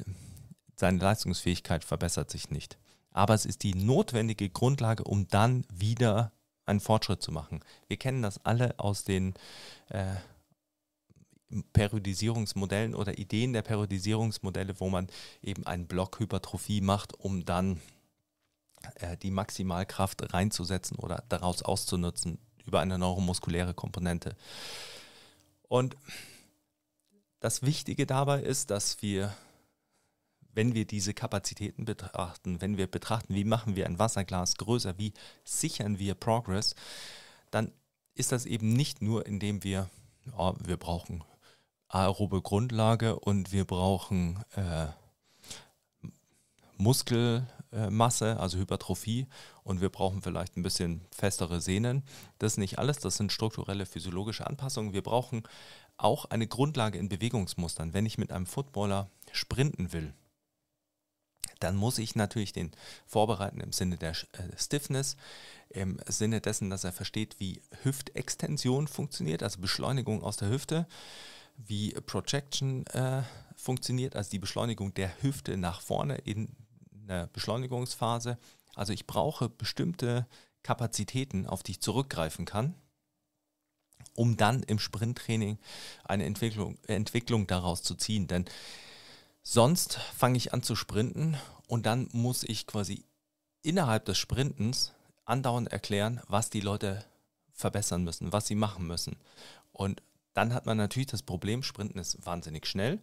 seine Leistungsfähigkeit verbessert sich nicht. Aber es ist die notwendige Grundlage, um dann wieder einen Fortschritt zu machen. Wir kennen das alle aus den äh, Periodisierungsmodellen oder Ideen der Periodisierungsmodelle, wo man eben einen Block Hypertrophie macht, um dann äh, die Maximalkraft reinzusetzen oder daraus auszunutzen über eine neuromuskuläre Komponente. Und das Wichtige dabei ist, dass wir, wenn wir diese Kapazitäten betrachten, wenn wir betrachten, wie machen wir ein Wasserglas größer, wie sichern wir Progress, dann ist das eben nicht nur, indem wir, ja, wir brauchen aerobe Grundlage und wir brauchen äh, Muskelmasse, also Hypertrophie und wir brauchen vielleicht ein bisschen festere Sehnen. Das ist nicht alles, das sind strukturelle physiologische Anpassungen. Wir brauchen auch eine Grundlage in Bewegungsmustern. Wenn ich mit einem Footballer sprinten will, dann muss ich natürlich den vorbereiten im Sinne der äh, Stiffness, im Sinne dessen, dass er versteht, wie Hüftextension funktioniert, also Beschleunigung aus der Hüfte, wie Projection äh, funktioniert, also die Beschleunigung der Hüfte nach vorne in einer Beschleunigungsphase. Also ich brauche bestimmte Kapazitäten, auf die ich zurückgreifen kann um dann im Sprinttraining eine Entwicklung, Entwicklung daraus zu ziehen. Denn sonst fange ich an zu sprinten und dann muss ich quasi innerhalb des Sprintens andauernd erklären, was die Leute verbessern müssen, was sie machen müssen. Und dann hat man natürlich das Problem, Sprinten ist wahnsinnig schnell.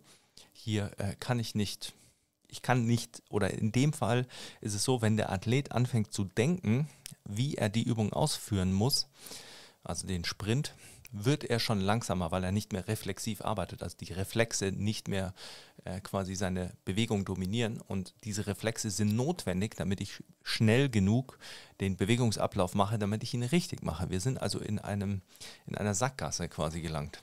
Hier äh, kann ich nicht, ich kann nicht, oder in dem Fall ist es so, wenn der Athlet anfängt zu denken, wie er die Übung ausführen muss, also den Sprint, wird er schon langsamer, weil er nicht mehr reflexiv arbeitet, also die Reflexe nicht mehr äh, quasi seine Bewegung dominieren. Und diese Reflexe sind notwendig, damit ich schnell genug den Bewegungsablauf mache, damit ich ihn richtig mache. Wir sind also in, einem, in einer Sackgasse quasi gelangt.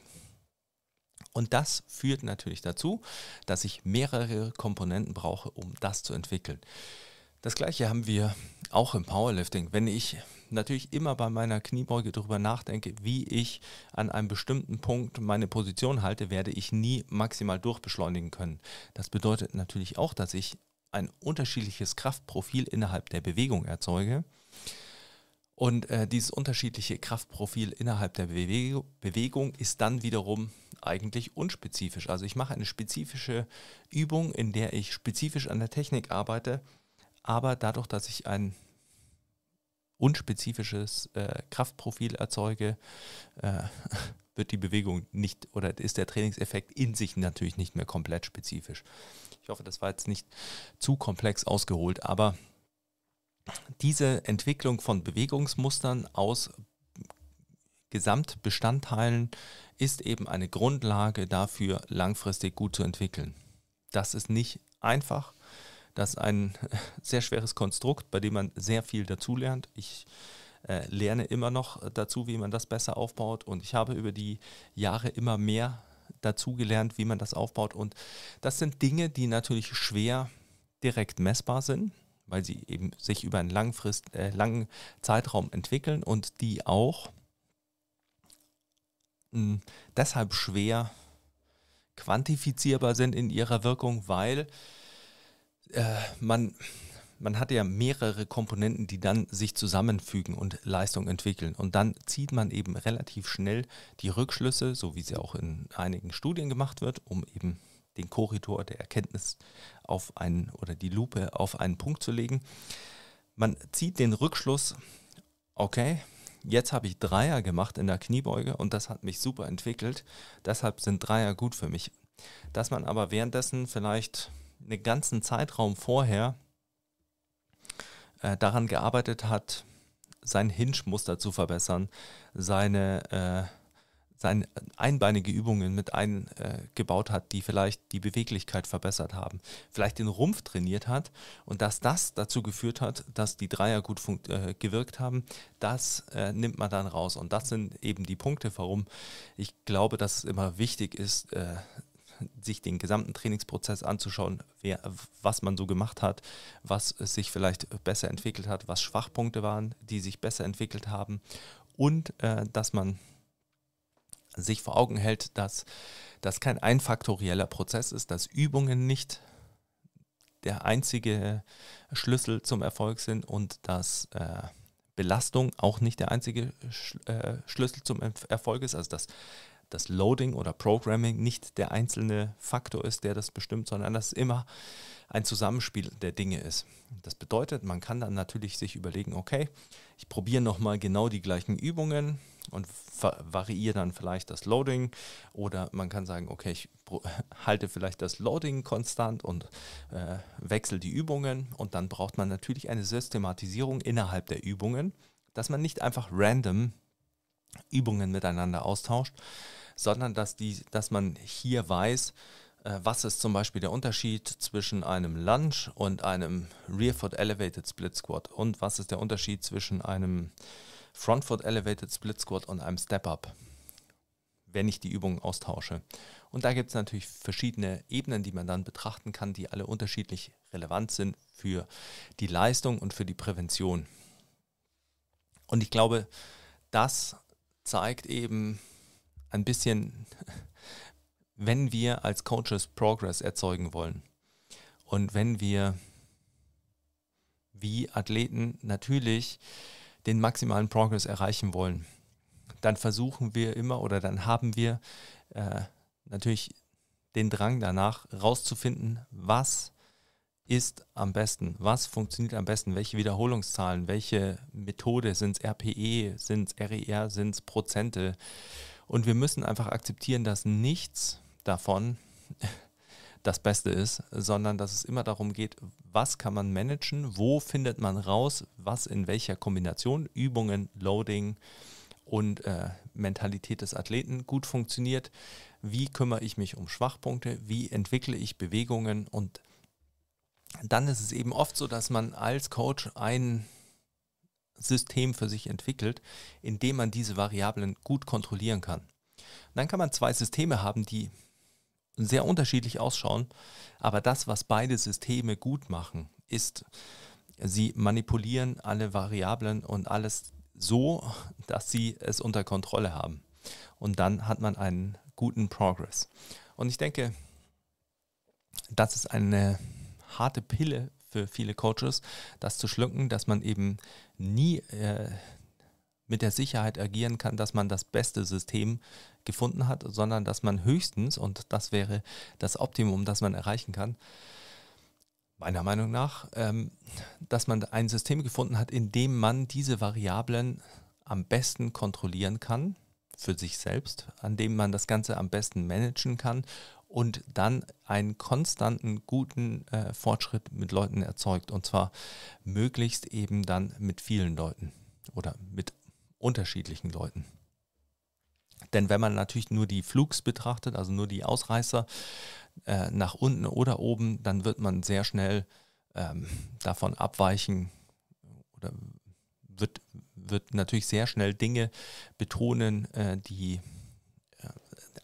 Und das führt natürlich dazu, dass ich mehrere Komponenten brauche, um das zu entwickeln. Das gleiche haben wir auch im Powerlifting. Wenn ich natürlich immer bei meiner Kniebeuge darüber nachdenke, wie ich an einem bestimmten Punkt meine Position halte, werde ich nie maximal durchbeschleunigen können. Das bedeutet natürlich auch, dass ich ein unterschiedliches Kraftprofil innerhalb der Bewegung erzeuge. Und äh, dieses unterschiedliche Kraftprofil innerhalb der Bewe Bewegung ist dann wiederum eigentlich unspezifisch. Also ich mache eine spezifische Übung, in der ich spezifisch an der Technik arbeite, aber dadurch, dass ich ein unspezifisches äh, Kraftprofil erzeuge, äh, wird die Bewegung nicht oder ist der Trainingseffekt in sich natürlich nicht mehr komplett spezifisch. Ich hoffe, das war jetzt nicht zu komplex ausgeholt, aber diese Entwicklung von Bewegungsmustern aus Gesamtbestandteilen ist eben eine Grundlage dafür, langfristig gut zu entwickeln. Das ist nicht einfach, das ist ein sehr schweres Konstrukt, bei dem man sehr viel dazulernt. Ich äh, lerne immer noch dazu, wie man das besser aufbaut und ich habe über die Jahre immer mehr dazugelernt, wie man das aufbaut. Und das sind Dinge, die natürlich schwer direkt messbar sind, weil sie eben sich über einen Langfrist, äh, langen Zeitraum entwickeln und die auch mh, hm, deshalb schwer quantifizierbar sind in ihrer Wirkung, weil äh, man, man hat ja mehrere Komponenten, die dann sich zusammenfügen und Leistung entwickeln. Und dann zieht man eben relativ schnell die Rückschlüsse, so wie sie auch in einigen Studien gemacht wird, um eben den Korridor der Erkenntnis auf einen oder die Lupe auf einen Punkt zu legen. Man zieht den Rückschluss, okay, jetzt habe ich Dreier gemacht in der Kniebeuge und das hat mich super entwickelt. Deshalb sind Dreier gut für mich. Dass man aber währenddessen vielleicht einen ganzen Zeitraum vorher äh, daran gearbeitet hat, sein Hinge-Muster zu verbessern, seine, äh, seine einbeinige Übungen mit eingebaut hat, die vielleicht die Beweglichkeit verbessert haben, vielleicht den Rumpf trainiert hat und dass das dazu geführt hat, dass die Dreier gut äh, gewirkt haben, das äh, nimmt man dann raus. Und das sind eben die Punkte, warum ich glaube, dass es immer wichtig ist, äh, sich den gesamten Trainingsprozess anzuschauen, wer, was man so gemacht hat, was sich vielleicht besser entwickelt hat, was Schwachpunkte waren, die sich besser entwickelt haben und äh, dass man sich vor Augen hält, dass das kein einfaktorieller Prozess ist, dass Übungen nicht der einzige Schlüssel zum Erfolg sind und dass äh, Belastung auch nicht der einzige Sch äh, Schlüssel zum Erfolg ist, also dass das Loading oder Programming nicht der einzelne Faktor ist, der das bestimmt, sondern dass es immer ein Zusammenspiel der Dinge ist. Das bedeutet, man kann dann natürlich sich überlegen, okay, ich probiere nochmal genau die gleichen Übungen und variiere dann vielleicht das Loading oder man kann sagen, okay, ich halte vielleicht das Loading konstant und äh, wechsle die Übungen und dann braucht man natürlich eine Systematisierung innerhalb der Übungen, dass man nicht einfach random Übungen miteinander austauscht, sondern dass, die, dass man hier weiß, äh, was ist zum Beispiel der Unterschied zwischen einem Lunge und einem Rear Foot Elevated Split Squat und was ist der Unterschied zwischen einem Front Foot Elevated Split Squat und einem Step Up, wenn ich die Übungen austausche. Und da gibt es natürlich verschiedene Ebenen, die man dann betrachten kann, die alle unterschiedlich relevant sind für die Leistung und für die Prävention. Und ich glaube, das zeigt eben ein bisschen, wenn wir als Coaches Progress erzeugen wollen und wenn wir wie Athleten natürlich den maximalen Progress erreichen wollen, dann versuchen wir immer oder dann haben wir äh, natürlich den Drang danach, rauszufinden, was ist am besten? Was funktioniert am besten? Welche Wiederholungszahlen? Welche Methode? Sind es RPE? Sind es RER? Sind es Prozente? Und wir müssen einfach akzeptieren, dass nichts davon das Beste ist, sondern dass es immer darum geht, was kann man managen, wo findet man raus, was in welcher Kombination, Übungen, Loading und äh, Mentalität des Athleten gut funktioniert, wie kümmere ich mich um Schwachpunkte, wie entwickle ich Bewegungen und dann ist es eben oft so, dass man als Coach ein System für sich entwickelt, in dem man diese Variablen gut kontrollieren kann. Dann kann man zwei Systeme haben, die sehr unterschiedlich ausschauen, aber das, was beide Systeme gut machen, ist, sie manipulieren alle Variablen und alles so, dass sie es unter Kontrolle haben. Und dann hat man einen guten Progress. Und ich denke, das ist eine harte Pille für viele Coaches, das zu schlucken, dass man eben nie äh, mit der Sicherheit agieren kann, dass man das beste System gefunden hat, sondern dass man höchstens, und das wäre das Optimum, das man erreichen kann, meiner Meinung nach, ähm, dass man ein System gefunden hat, in dem man diese Variablen am besten kontrollieren kann für sich selbst, an dem man das Ganze am besten managen kann und dann einen konstanten, guten äh, Fortschritt mit Leuten erzeugt. Und zwar möglichst eben dann mit vielen Leuten oder mit unterschiedlichen Leuten. Denn wenn man natürlich nur die Flugs betrachtet, also nur die Ausreißer äh, nach unten oder oben, dann wird man sehr schnell ähm, davon abweichen oder wird, wird natürlich sehr schnell Dinge betonen, äh, die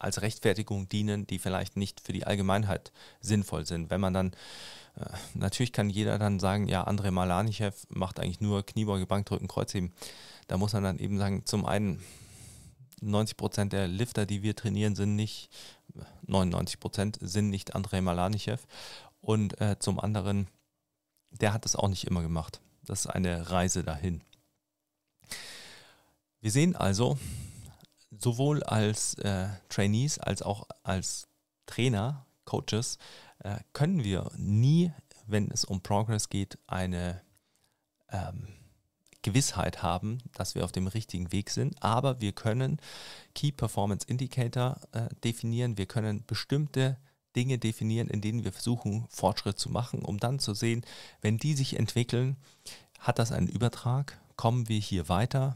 als Rechtfertigung dienen, die vielleicht nicht für die Allgemeinheit sinnvoll sind. Wenn man dann, äh, natürlich kann jeder dann sagen, ja, André Malanichev macht eigentlich nur Kniebeuge, Bankdrücken, Kreuzheben. Da muss man dann eben sagen, zum einen 90 Prozent der Lifter, die wir trainieren, sind nicht, 99 Prozent sind nicht Andrei Malanichev. Und äh, zum anderen, der hat das auch nicht immer gemacht. Das ist eine Reise dahin. Wir sehen also, sowohl als äh, Trainees als auch als Trainer, Coaches, äh, können wir nie, wenn es um Progress geht, eine ähm, Gewissheit haben, dass wir auf dem richtigen Weg sind. Aber wir können Key Performance Indicator äh, definieren. Wir können bestimmte Dinge definieren, in denen wir versuchen, Fortschritt zu machen, um dann zu sehen, wenn die sich entwickeln, hat das einen Übertrag? Kommen wir hier weiter?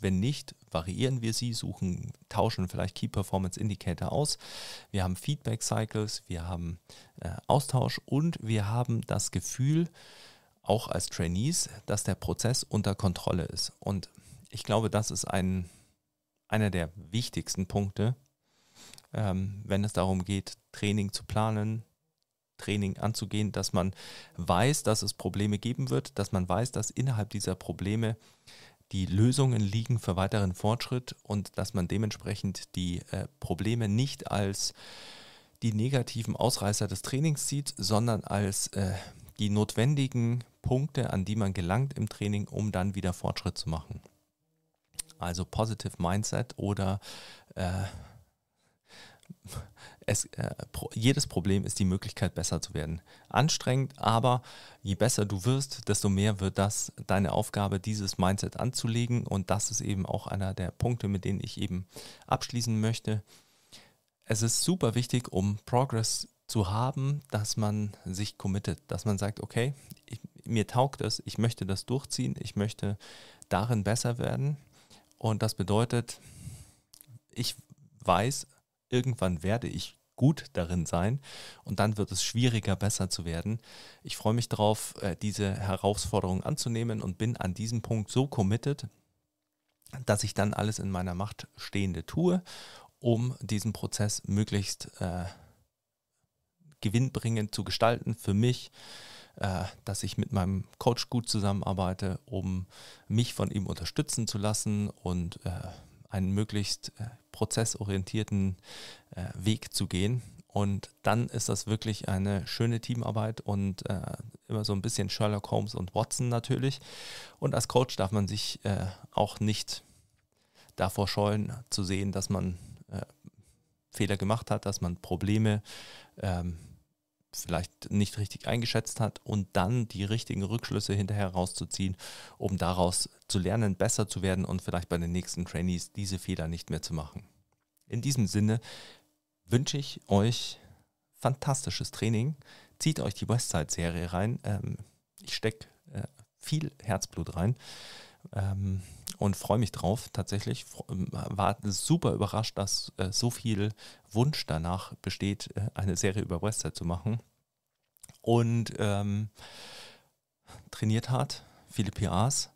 Wenn nicht, variieren wir sie, suchen, tauschen vielleicht Key Performance Indicator aus. Wir haben Feedback Cycles, wir haben äh, Austausch und wir haben das Gefühl, auch als Trainees, dass der Prozess unter Kontrolle ist. Und ich glaube, das ist ein, einer der wichtigsten Punkte, ähm, wenn es darum geht, Training zu planen, Training anzugehen, dass man weiß, dass es Probleme geben wird, dass man weiß, dass innerhalb dieser Probleme die Lösungen liegen für weiteren Fortschritt und dass man dementsprechend die äh, Probleme nicht als die negativen Ausreißer des Trainings sieht, sondern als äh, die notwendigen Punkte, an die man gelangt im Training, um dann wieder Fortschritt zu machen. Also Positive Mindset oder äh, es, äh, pro, jedes Problem ist die Möglichkeit, besser zu werden. Anstrengend, aber je besser du wirst, desto mehr wird das deine Aufgabe, dieses Mindset anzulegen. Und das ist eben auch einer der Punkte, mit denen ich eben abschließen möchte. Es ist super wichtig, um Progress zu haben, dass man sich committet, dass man sagt, okay, ich, mir taugt es, ich möchte das durchziehen, ich möchte darin besser werden. Und das bedeutet, ich weiß, irgendwann werde ich gut darin sein und dann wird es schwieriger, besser zu werden. Ich freue mich darauf, äh, diese Herausforderung anzunehmen und bin an diesem Punkt so committed, dass ich dann alles in meiner Macht Stehende tue, um diesen Prozess möglichst äh, gewinnbringend zu gestalten für mich, äh, dass ich mit meinem Coach gut zusammenarbeite, um mich von ihm unterstützen zu lassen und äh, einen möglichst äh, prozessorientierten äh, Weg zu gehen. Und dann ist das wirklich eine schöne Teamarbeit und äh, immer so ein bisschen Sherlock Holmes und Watson natürlich. Und als Coach darf man sich äh, auch nicht davor scheuen zu sehen, dass man äh, Fehler gemacht hat, dass man Probleme ähm, vielleicht nicht richtig eingeschätzt hat und dann die richtigen Rückschlüsse hinterher rauszuziehen, um daraus zu lernen, besser zu werden und vielleicht bei den nächsten Trainees diese Fehler nicht mehr zu machen. In diesem Sinne wünsche ich euch fantastisches Training. Zieht euch die Westside-Serie rein. Ähm, ich stecke äh, viel Herzblut rein ähm, und freue mich drauf. Tatsächlich ähm, war super überrascht, dass äh, so viel Wunsch danach besteht, äh, eine Serie über Westside zu machen. Und ähm, trainiert hart, viele PRs,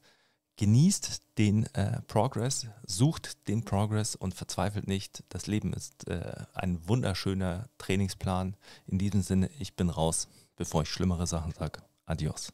genießt den äh, Progress, sucht den Progress und verzweifelt nicht. Das Leben ist äh, ein wunderschöner Trainingsplan. In diesem Sinne, ich bin raus, bevor ich schlimmere Sachen sage. Adios.